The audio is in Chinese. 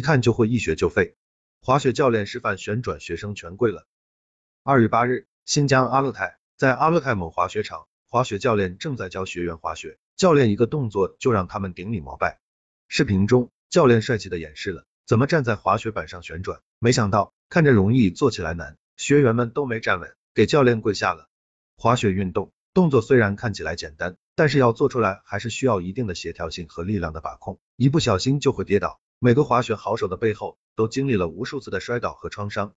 一看就会一学就废。滑雪教练示范旋转，学生全跪了。二月八日，新疆阿勒泰，在阿勒泰某滑雪场，滑雪教练正在教学员滑雪，教练一个动作就让他们顶礼膜拜。视频中，教练帅气的演示了怎么站在滑雪板上旋转，没想到看着容易，做起来难，学员们都没站稳，给教练跪下了。滑雪运动动作虽然看起来简单，但是要做出来还是需要一定的协调性和力量的把控，一不小心就会跌倒。每个滑雪好手的背后都经历了无数次的摔倒和创伤，